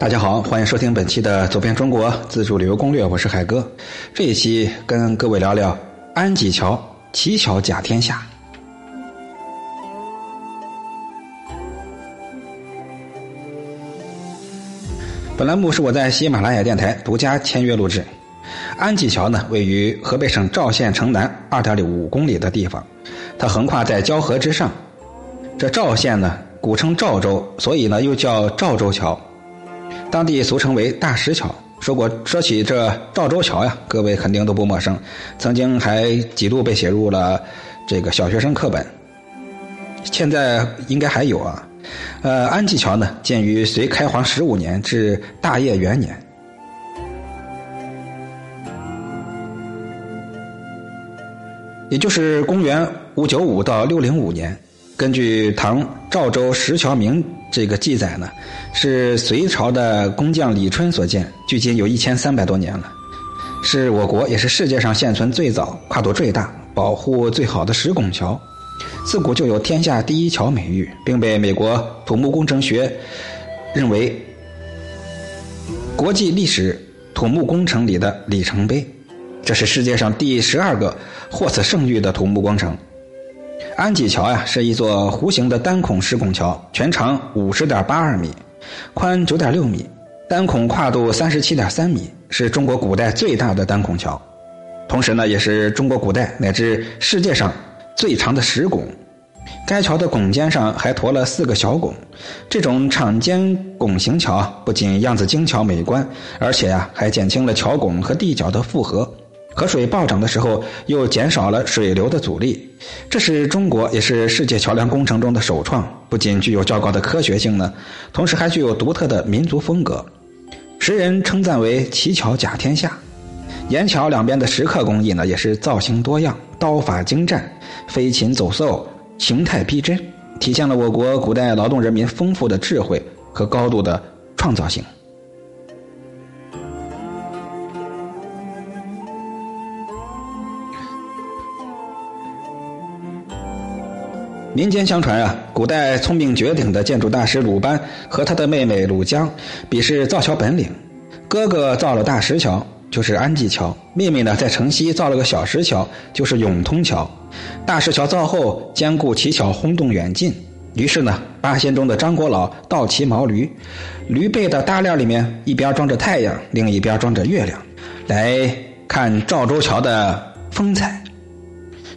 大家好，欢迎收听本期的《走遍中国自助旅游攻略》，我是海哥。这一期跟各位聊聊安济桥，奇桥甲天下。本栏目是我在喜马拉雅电台独家签约录制。安济桥呢，位于河北省赵县城南二点五公里的地方，它横跨在交河之上。这赵县呢，古称赵州，所以呢又叫赵州桥。当地俗称为大石桥。说过说起这赵州桥呀，各位肯定都不陌生，曾经还几度被写入了这个小学生课本。现在应该还有啊。呃，安济桥呢，建于隋开皇十五年至大业元年，也就是公元五九五到六零五年。根据《唐赵州石桥铭》这个记载呢，是隋朝的工匠李春所建，距今有一千三百多年了，是我国也是世界上现存最早、跨度最大、保护最好的石拱桥，自古就有“天下第一桥”美誉，并被美国土木工程学认为国际历史土木工程里的里程碑。这是世界上第十二个获此盛誉的土木工程。安济桥呀，是一座弧形的单孔石拱桥，全长五十点八二米，宽九点六米，单孔跨度三十七点三米，是中国古代最大的单孔桥，同时呢，也是中国古代乃至世界上最长的石拱。该桥的拱肩上还驮了四个小拱，这种敞肩拱形桥啊不仅样子精巧美观，而且呀，还减轻了桥拱和地角的负荷。河水暴涨的时候，又减少了水流的阻力，这是中国也是世界桥梁工程中的首创。不仅具有较高的科学性呢，同时还具有独特的民族风格。时人称赞为“奇桥甲天下”。岩桥两边的石刻工艺呢，也是造型多样，刀法精湛，飞禽走兽，形态逼真，体现了我国古代劳动人民丰富的智慧和高度的创造性。民间相传啊，古代聪明绝顶的建筑大师鲁班和他的妹妹鲁江比试造桥本领。哥哥造了大石桥，就是安济桥；妹妹呢，在城西造了个小石桥，就是永通桥。大石桥造后，坚固奇巧，轰动远近。于是呢，八仙中的张国老倒骑毛驴，驴背的大链里面一边装着太阳，另一边装着月亮，来看赵州桥的风采。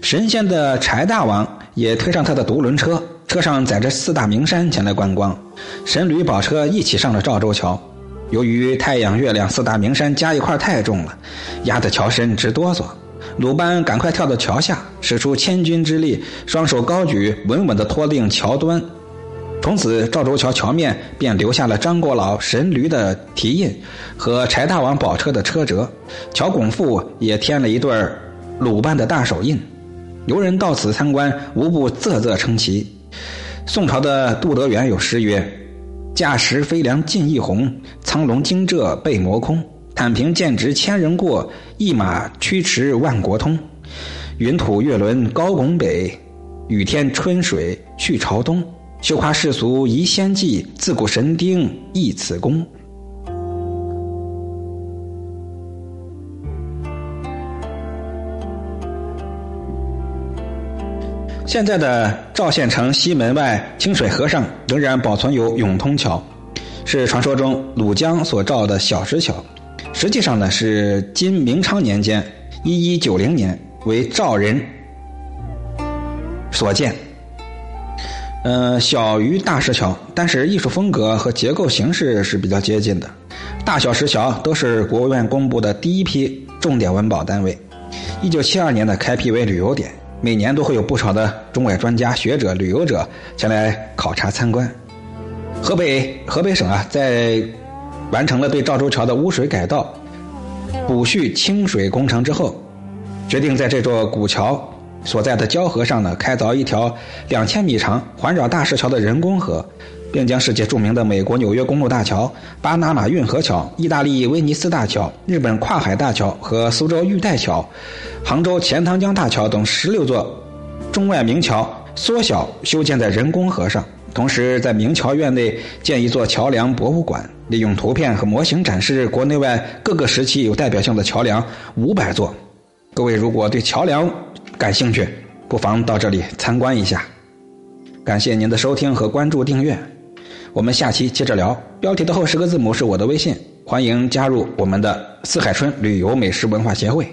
神仙的柴大王。也推上他的独轮车，车上载着四大名山前来观光。神驴宝车一起上了赵州桥。由于太阳、月亮、四大名山加一块太重了，压得桥身直哆嗦。鲁班赶快跳到桥下，使出千钧之力，双手高举，稳稳地托定桥端。从此，赵州桥桥面便留下了张国老神驴的蹄印和柴大王宝车的车辙，桥拱腹也添了一对鲁班的大手印。游人到此参观，无不啧啧称奇。宋朝的杜德元有诗曰：“驾石飞梁尽翼红，苍龙惊蛰被磨空。坦平剑直千人过，一马驱驰万国通。云土月轮高拱北，雨天春水去朝东。休夸世俗疑仙迹，自古神丁亦此功。”现在的赵县城西门外清水河上仍然保存有永通桥，是传说中鲁江所造的小石桥。实际上呢，是今明昌年间（一一九零年）为赵人所建。嗯，小于大石桥，但是艺术风格和结构形式是比较接近的。大小石桥都是国务院公布的第一批重点文保单位。一九七二年的开辟为旅游点。每年都会有不少的中外专家学者、旅游者前来考察参观。河北河北省啊，在完成了对赵州桥的污水改道、补蓄清水工程之后，决定在这座古桥所在的交河上呢，开凿一条两千米长、环绕大石桥的人工河。并将世界著名的美国纽约公路大桥、巴拿马运河桥、意大利威尼斯大桥、日本跨海大桥和苏州玉带桥、杭州钱塘江大桥等十六座中外名桥缩小修建在人工河上，同时在明桥院内建一座桥梁博物馆，利用图片和模型展示国内外各个时期有代表性的桥梁五百座。各位如果对桥梁感兴趣，不妨到这里参观一下。感谢您的收听和关注订阅，我们下期接着聊。标题的后十个字母是我的微信，欢迎加入我们的四海春旅游美食文化协会。